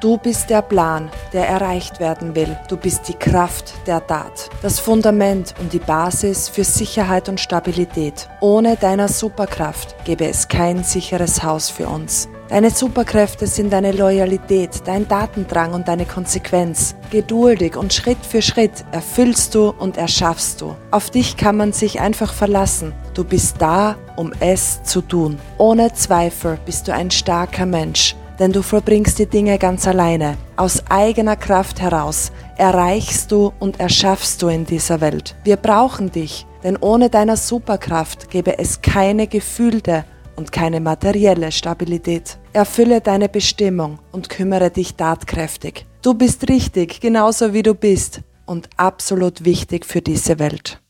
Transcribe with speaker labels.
Speaker 1: Du bist der Plan, der erreicht werden will. Du bist die Kraft der Tat, das Fundament und die Basis für Sicherheit und Stabilität. Ohne deiner Superkraft gäbe es kein sicheres Haus für uns. Deine Superkräfte sind deine Loyalität, dein Datendrang und deine Konsequenz. Geduldig und Schritt für Schritt erfüllst du und erschaffst du. Auf dich kann man sich einfach verlassen. Du bist da, um es zu tun. Ohne Zweifel bist du ein starker Mensch denn du vollbringst die Dinge ganz alleine. Aus eigener Kraft heraus erreichst du und erschaffst du in dieser Welt. Wir brauchen dich, denn ohne deiner Superkraft gäbe es keine gefühlte und keine materielle Stabilität. Erfülle deine Bestimmung und kümmere dich tatkräftig. Du bist richtig, genauso wie du bist und absolut wichtig für diese Welt.